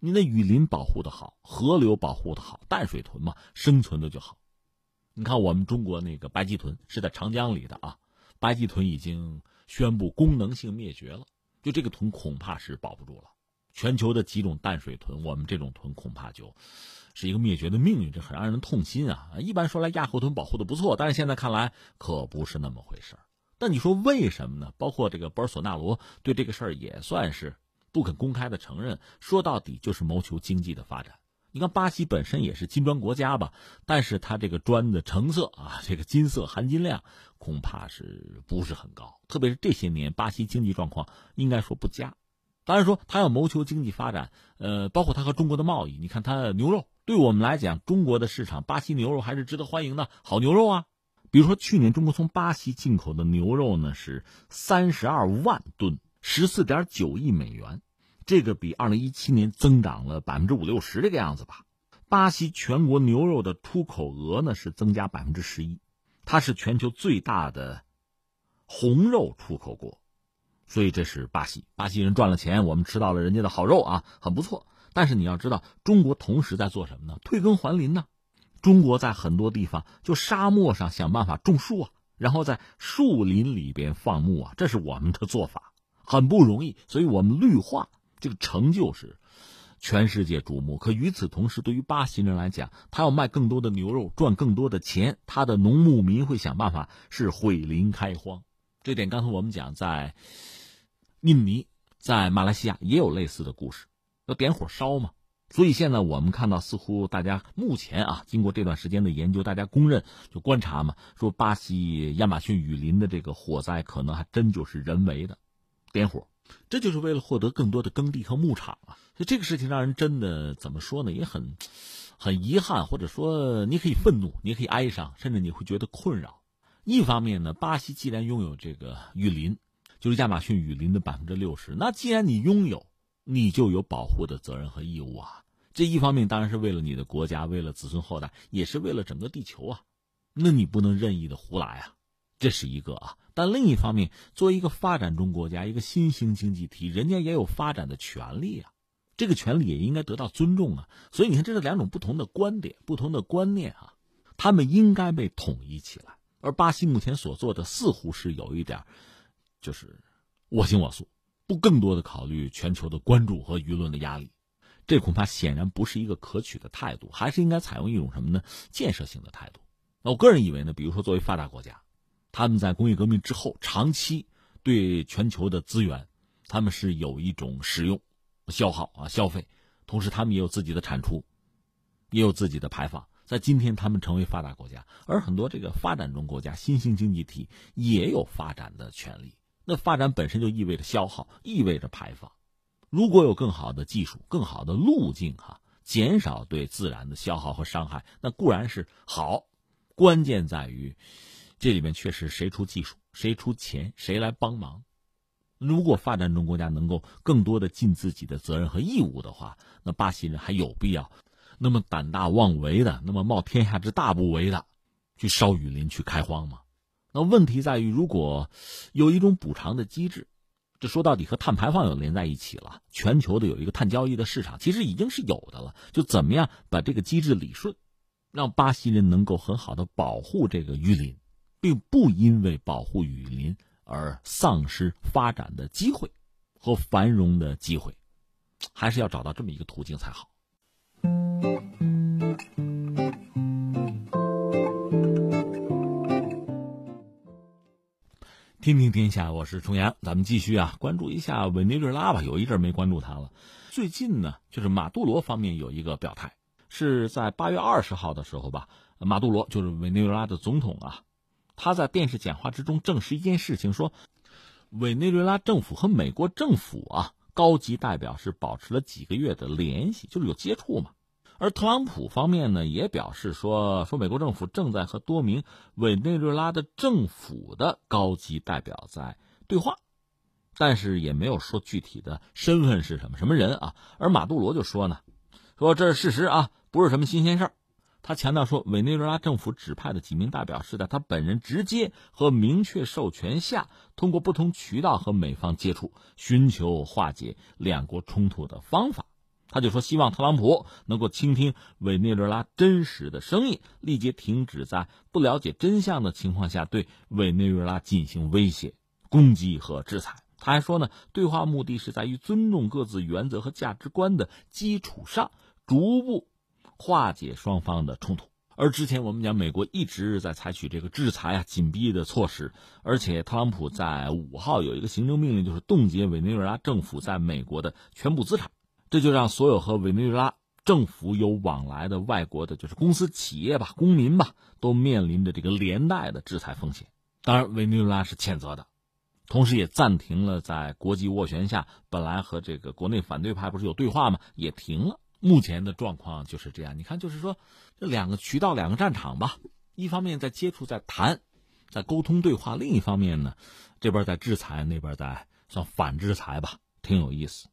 你那雨林保护的好，河流保护的好，淡水豚嘛，生存的就好。你看，我们中国那个白鳍豚是在长江里的啊，白鳍豚已经宣布功能性灭绝了，就这个豚恐怕是保不住了。全球的几种淡水豚，我们这种豚恐怕就是一个灭绝的命运，这很让人痛心啊。一般说来，亚河豚保护的不错，但是现在看来可不是那么回事但你说为什么呢？包括这个博尔索纳罗对这个事儿也算是不肯公开的承认，说到底就是谋求经济的发展。你看，巴西本身也是金砖国家吧，但是它这个砖的成色啊，这个金色含金量恐怕是不是很高。特别是这些年，巴西经济状况应该说不佳。当然说，他要谋求经济发展，呃，包括他和中国的贸易。你看，他牛肉对我们来讲，中国的市场，巴西牛肉还是值得欢迎的好牛肉啊。比如说，去年中国从巴西进口的牛肉呢是三十二万吨，十四点九亿美元。这个比二零一七年增长了百分之五六十这个样子吧。巴西全国牛肉的出口额呢是增加百分之十一，它是全球最大的红肉出口国，所以这是巴西。巴西人赚了钱，我们吃到了人家的好肉啊，很不错。但是你要知道，中国同时在做什么呢？退耕还林呢。中国在很多地方就沙漠上想办法种树啊，然后在树林里边放牧啊，这是我们的做法。很不容易。所以我们绿化这个成就是全世界瞩目。可与此同时，对于巴西人来讲，他要卖更多的牛肉，赚更多的钱，他的农牧民会想办法是毁林开荒。这点刚才我们讲，在印尼、在马来西亚也有类似的故事，要点火烧嘛。所以现在我们看到，似乎大家目前啊，经过这段时间的研究，大家公认就观察嘛，说巴西亚马逊雨林的这个火灾可能还真就是人为的点火，这就是为了获得更多的耕地和牧场啊。所以这个事情让人真的怎么说呢？也很很遗憾，或者说你可以愤怒，你可以哀伤，甚至你会觉得困扰。一方面呢，巴西既然拥有这个雨林，就是亚马逊雨林的百分之六十，那既然你拥有，你就有保护的责任和义务啊。这一方面当然是为了你的国家，为了子孙后代，也是为了整个地球啊。那你不能任意的胡来啊，这是一个啊。但另一方面，作为一个发展中国家，一个新兴经济体，人家也有发展的权利啊。这个权利也应该得到尊重啊。所以你看，这是两种不同的观点、不同的观念啊，他们应该被统一起来。而巴西目前所做的，似乎是有一点，就是我行我素，不更多的考虑全球的关注和舆论的压力。这恐怕显然不是一个可取的态度，还是应该采用一种什么呢？建设性的态度。那我个人以为呢，比如说作为发达国家，他们在工业革命之后，长期对全球的资源，他们是有一种使用、消耗啊、消费，同时他们也有自己的产出，也有自己的排放。在今天，他们成为发达国家，而很多这个发展中国家、新兴经济体也有发展的权利。那发展本身就意味着消耗，意味着排放。如果有更好的技术、更好的路径，哈，减少对自然的消耗和伤害，那固然是好。关键在于，这里面确实谁出技术、谁出钱、谁来帮忙。如果发展中国家能够更多的尽自己的责任和义务的话，那巴西人还有必要那么胆大妄为的、那么冒天下之大不韪的去烧雨林、去开荒吗？那问题在于，如果有一种补偿的机制。这说到底和碳排放有连在一起了。全球的有一个碳交易的市场，其实已经是有的了。就怎么样把这个机制理顺，让巴西人能够很好的保护这个雨林，并不因为保护雨林而丧失发展的机会和繁荣的机会，还是要找到这么一个途径才好。听听天下，我是重阳，咱们继续啊，关注一下委内瑞拉吧。有一阵没关注他了。最近呢，就是马杜罗方面有一个表态，是在八月二十号的时候吧。马杜罗就是委内瑞拉的总统啊，他在电视讲话之中证实一件事情，说委内瑞拉政府和美国政府啊高级代表是保持了几个月的联系，就是有接触嘛。而特朗普方面呢，也表示说，说美国政府正在和多名委内瑞拉的政府的高级代表在对话，但是也没有说具体的身份是什么什么人啊。而马杜罗就说呢，说这是事实啊，不是什么新鲜事儿。他强调说，委内瑞拉政府指派的几名代表是在他本人直接和明确授权下，通过不同渠道和美方接触，寻求化解两国冲突的方法。他就说，希望特朗普能够倾听委内瑞拉真实的声音，立即停止在不了解真相的情况下对委内瑞拉进行威胁、攻击和制裁。他还说呢，对话目的是在于尊重各自原则和价值观的基础上，逐步化解双方的冲突。而之前我们讲，美国一直在采取这个制裁啊、紧逼的措施，而且特朗普在五号有一个行政命令，就是冻结委内瑞拉政府在美国的全部资产。这就让所有和委内瑞拉政府有往来的外国的，就是公司、企业吧、公民吧，都面临着这个连带的制裁风险。当然，委内瑞拉是谴责的，同时也暂停了在国际斡旋下本来和这个国内反对派不是有对话吗？也停了。目前的状况就是这样。你看，就是说这两个渠道、两个战场吧，一方面在接触、在谈、在沟通对话，另一方面呢，这边在制裁，那边在算反制裁吧，挺有意思。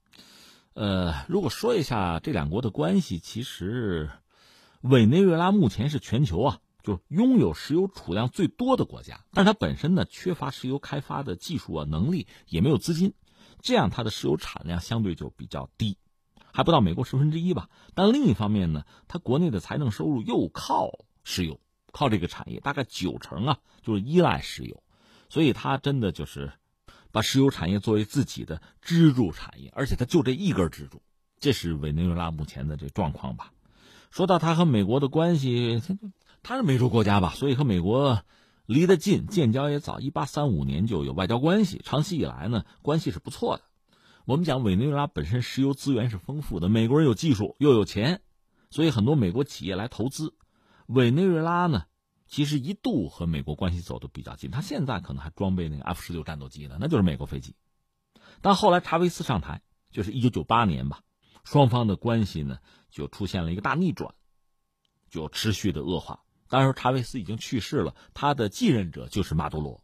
呃，如果说一下这两国的关系，其实委内瑞拉目前是全球啊，就拥有石油储量最多的国家，但是它本身呢缺乏石油开发的技术啊能力，也没有资金，这样它的石油产量相对就比较低，还不到美国十分之一吧。但另一方面呢，它国内的财政收入又靠石油，靠这个产业，大概九成啊就是依赖石油，所以它真的就是把石油产业作为自己的支柱产业，而且它就这一根支柱，这是委内瑞拉目前的这状况吧。说到他和美国的关系，他是美洲国家吧，所以和美国离得近，建交也早，一八三五年就有外交关系，长期以来呢关系是不错的。我们讲委内瑞拉本身石油资源是丰富的，美国人有技术又有钱，所以很多美国企业来投资。委内瑞拉呢，其实一度和美国关系走得比较近，他现在可能还装备那个 F 十六战斗机呢，那就是美国飞机。但后来查韦斯上台，就是一九九八年吧，双方的关系呢就出现了一个大逆转，就持续的恶化。当时查韦斯已经去世了，他的继任者就是马杜罗。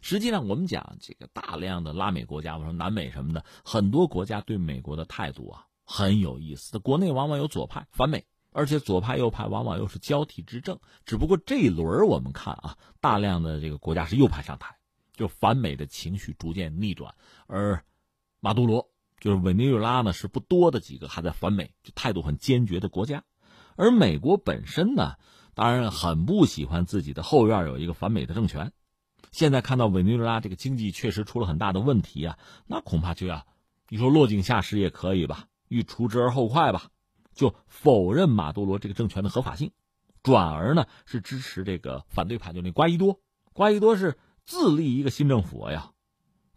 实际上，我们讲这个大量的拉美国家，我说南美什么的，很多国家对美国的态度啊很有意思。国内往往有左派反美，而且左派右派往往又是交替执政。只不过这一轮我们看啊，大量的这个国家是右派上台，就反美的情绪逐渐逆转。而马杜罗就是委内瑞拉呢，是不多的几个还在反美，就态度很坚决的国家。而美国本身呢？当然很不喜欢自己的后院有一个反美的政权，现在看到委内瑞拉这个经济确实出了很大的问题啊，那恐怕就要，你说落井下石也可以吧，欲除之而后快吧，就否认马杜罗这个政权的合法性，转而呢是支持这个反对派，就那瓜伊多，瓜伊多是自立一个新政府呀，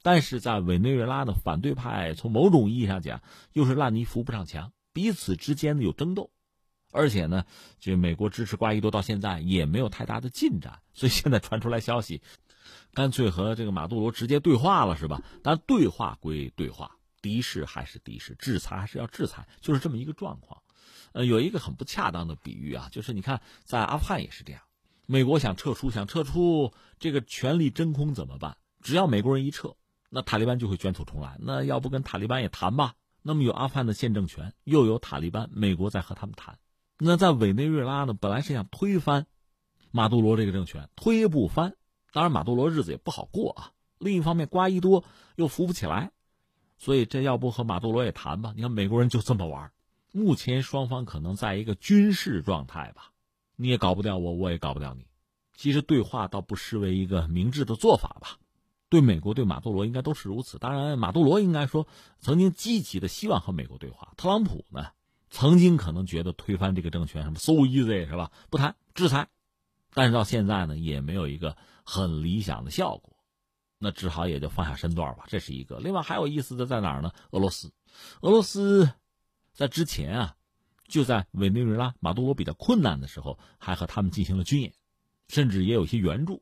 但是在委内瑞拉的反对派从某种意义上讲又是烂泥扶不上墙，彼此之间的有争斗。而且呢，就美国支持瓜伊多到现在也没有太大的进展，所以现在传出来消息，干脆和这个马杜罗直接对话了，是吧？但对话归对话，敌视还是敌视，制裁还是要制裁，就是这么一个状况。呃，有一个很不恰当的比喻啊，就是你看在阿富汗也是这样，美国想撤出，想撤出这个权力真空怎么办？只要美国人一撤，那塔利班就会卷土重来。那要不跟塔利班也谈吧？那么有阿富汗的现政权，又有塔利班，美国在和他们谈。那在委内瑞拉呢？本来是想推翻马杜罗这个政权，推不翻。当然，马杜罗日子也不好过啊。另一方面，瓜伊多又扶不起来，所以这要不和马杜罗也谈吧？你看美国人就这么玩。目前双方可能在一个军事状态吧，你也搞不掉我，我也搞不掉你。其实对话倒不失为一个明智的做法吧。对美国对马杜罗应该都是如此。当然，马杜罗应该说曾经积极的希望和美国对话。特朗普呢？曾经可能觉得推翻这个政权什么 so easy 是吧？不谈制裁，但是到现在呢，也没有一个很理想的效果，那只好也就放下身段吧。这是一个。另外还有意思的在哪儿呢？俄罗斯，俄罗斯在之前啊，就在委内瑞拉马杜罗比较困难的时候，还和他们进行了军演，甚至也有些援助，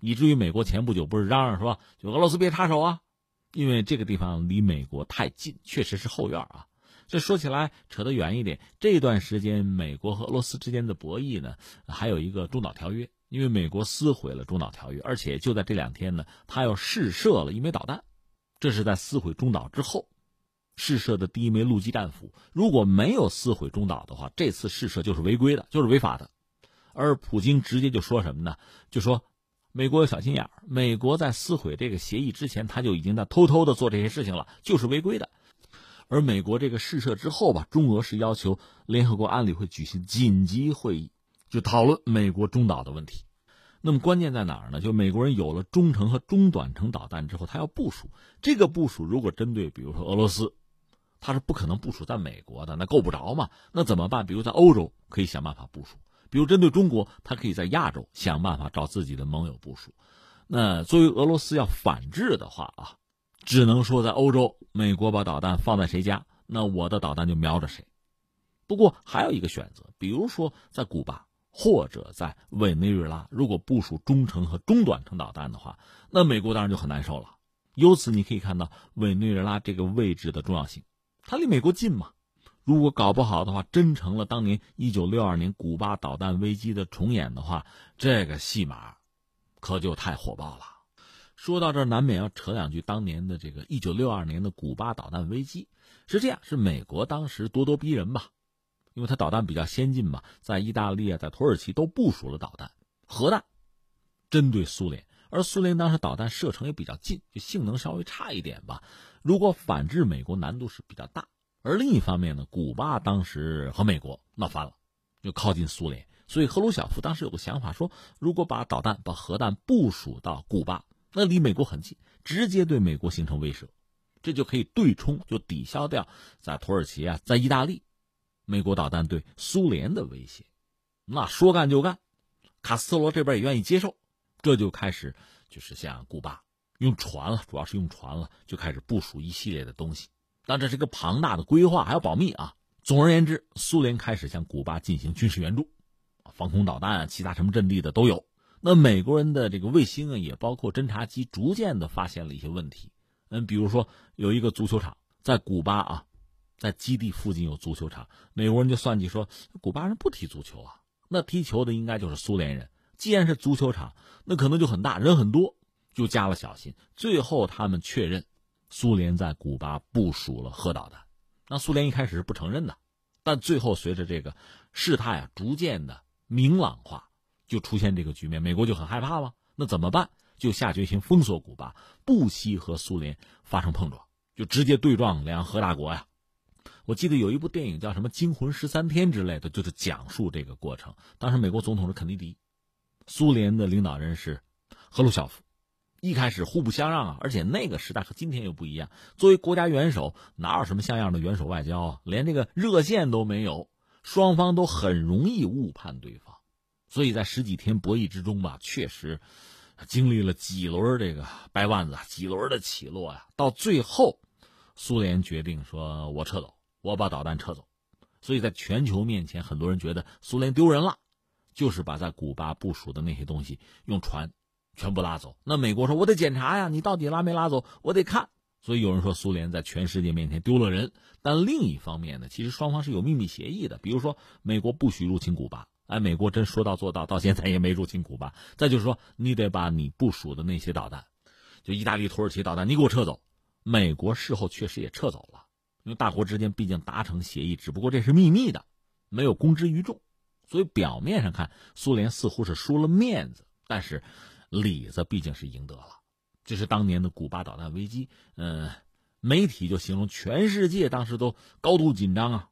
以至于美国前不久不是嚷嚷说，就俄罗斯别插手啊，因为这个地方离美国太近，确实是后院啊。这说起来扯得远一点，这段时间美国和俄罗斯之间的博弈呢，还有一个中导条约，因为美国撕毁了中导条约，而且就在这两天呢，他又试射了一枚导弹，这是在撕毁中导之后，试射的第一枚陆基战斧。如果没有撕毁中导的话，这次试射就是违规的，就是违法的。而普京直接就说什么呢？就说美国有小心眼儿，美国在撕毁这个协议之前，他就已经在偷偷的做这些事情了，就是违规的。而美国这个试射之后吧，中俄是要求联合国安理会举行紧急会议，就讨论美国中导的问题。那么关键在哪儿呢？就美国人有了中程和中短程导弹之后，他要部署这个部署，如果针对比如说俄罗斯，他是不可能部署在美国的，那够不着嘛？那怎么办？比如在欧洲可以想办法部署，比如针对中国，他可以在亚洲想办法找自己的盟友部署。那作为俄罗斯要反制的话啊。只能说在欧洲，美国把导弹放在谁家，那我的导弹就瞄着谁。不过还有一个选择，比如说在古巴或者在委内瑞拉，如果部署中程和中短程导弹的话，那美国当然就很难受了。由此你可以看到委内瑞拉这个位置的重要性，它离美国近嘛。如果搞不好的话，真成了当年一九六二年古巴导弹危机的重演的话，这个戏码可就太火爆了。说到这，难免要扯两句当年的这个一九六二年的古巴导弹危机。是这样，是美国当时咄咄逼人吧，因为它导弹比较先进嘛，在意大利啊，在土耳其都部署了导弹、核弹，针对苏联。而苏联当时导弹射程也比较近，就性能稍微差一点吧。如果反制美国难度是比较大。而另一方面呢，古巴当时和美国闹翻了，就靠近苏联，所以赫鲁晓夫当时有个想法，说如果把导弹、把核弹部署到古巴。那离美国很近，直接对美国形成威慑，这就可以对冲，就抵消掉在土耳其啊，在意大利，美国导弹对苏联的威胁。那说干就干，卡斯特罗这边也愿意接受，这就开始就是像古巴用船了，主要是用船了，就开始部署一系列的东西。但这是个庞大的规划，还要保密啊。总而言之，苏联开始向古巴进行军事援助，防空导弹啊，其他什么阵地的都有。那美国人的这个卫星啊，也包括侦察机，逐渐的发现了一些问题。嗯，比如说有一个足球场在古巴啊，在基地附近有足球场，美国人就算计说，古巴人不踢足球啊，那踢球的应该就是苏联人。既然是足球场，那可能就很大，人很多，就加了小心。最后他们确认，苏联在古巴部署了核导弹。那苏联一开始是不承认的，但最后随着这个事态啊逐渐的明朗化。就出现这个局面，美国就很害怕了。那怎么办？就下决心封锁古巴，不惜和苏联发生碰撞，就直接对撞两核大国呀。我记得有一部电影叫什么《惊魂十三天》之类的，就是讲述这个过程。当时美国总统是肯尼迪，苏联的领导人是赫鲁晓夫。一开始互不相让啊，而且那个时代和今天又不一样。作为国家元首，哪有什么像样的元首外交啊？连这个热线都没有，双方都很容易误判对方。所以在十几天博弈之中吧，确实经历了几轮这个掰腕子，几轮的起落呀。到最后，苏联决定说：“我撤走，我把导弹撤走。”所以在全球面前，很多人觉得苏联丢人了，就是把在古巴部署的那些东西用船全部拉走。那美国说：“我得检查呀，你到底拉没拉走？我得看。”所以有人说苏联在全世界面前丢了人。但另一方面呢，其实双方是有秘密协议的，比如说美国不许入侵古巴。哎，美国真说到做到，到现在也没入侵古巴。再就是说，你得把你部署的那些导弹，就意大利、土耳其导弹，你给我撤走。美国事后确实也撤走了，因为大国之间毕竟达成协议，只不过这是秘密的，没有公之于众。所以表面上看，苏联似乎是输了面子，但是里子毕竟是赢得了。这是当年的古巴导弹危机，嗯，媒体就形容全世界当时都高度紧张啊。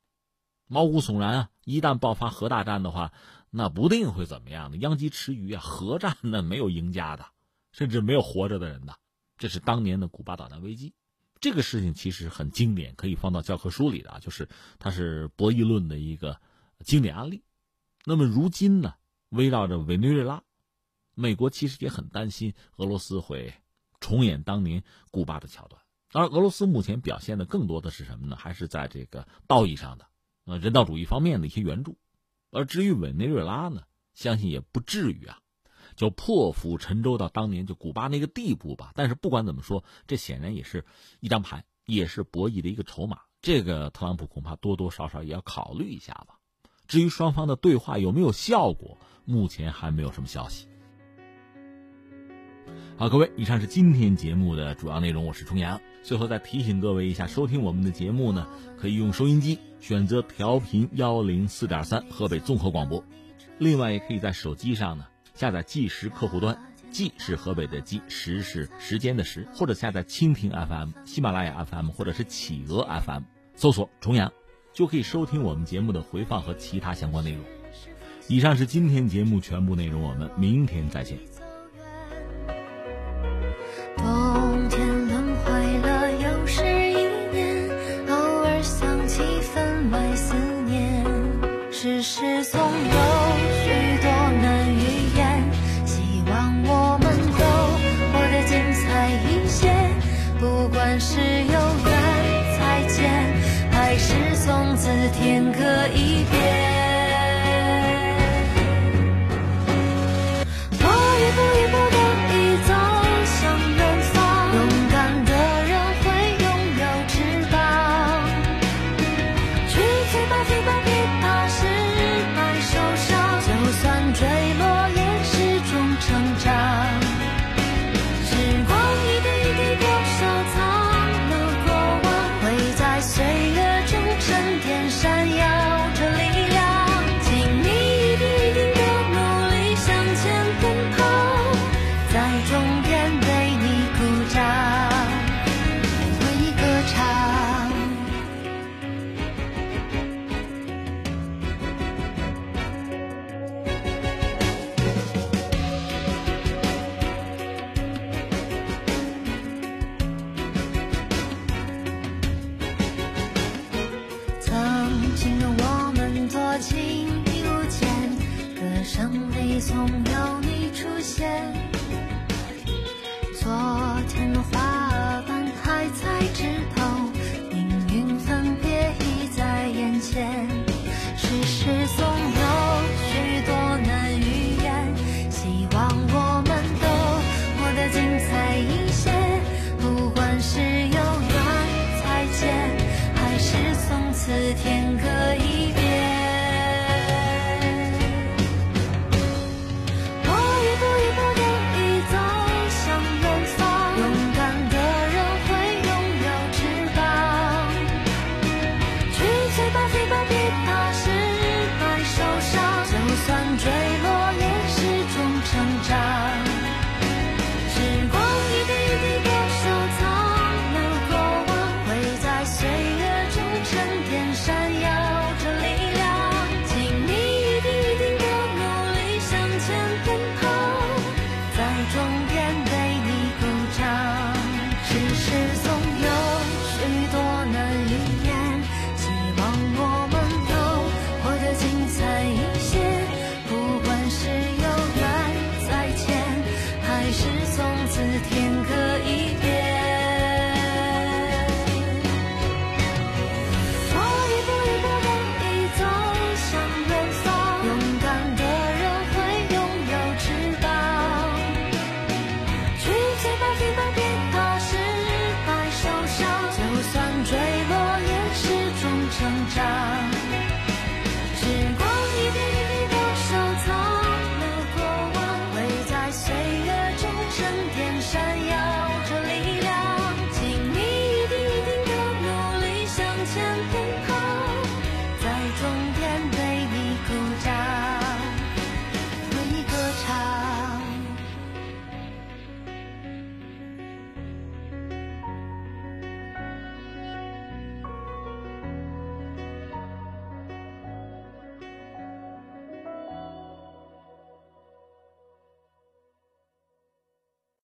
毛骨悚然啊！一旦爆发核大战的话，那不定会怎么样的。殃及池鱼啊！核战那没有赢家的，甚至没有活着的人的。这是当年的古巴导弹危机，这个事情其实很经典，可以放到教科书里的啊，就是它是博弈论的一个经典案例。那么如今呢，围绕着委内瑞拉，美国其实也很担心俄罗斯会重演当年古巴的桥段。当然，俄罗斯目前表现的更多的是什么呢？还是在这个道义上的。呃，人道主义方面的一些援助，而至于委内瑞拉呢，相信也不至于啊，就破釜沉舟到当年就古巴那个地步吧。但是不管怎么说，这显然也是一张牌，也是博弈的一个筹码。这个特朗普恐怕多多少少也要考虑一下吧。至于双方的对话有没有效果，目前还没有什么消息。好，各位，以上是今天节目的主要内容。我是重阳。最后再提醒各位一下，收听我们的节目呢，可以用收音机选择调频幺零四点三河北综合广播，另外也可以在手机上呢下载计时客户端，计是河北的计，时是时间的时，或者下载蜻蜓 FM、喜马拉雅 FM 或者是企鹅 FM，搜索重阳，就可以收听我们节目的回放和其他相关内容。以上是今天节目全部内容，我们明天再见。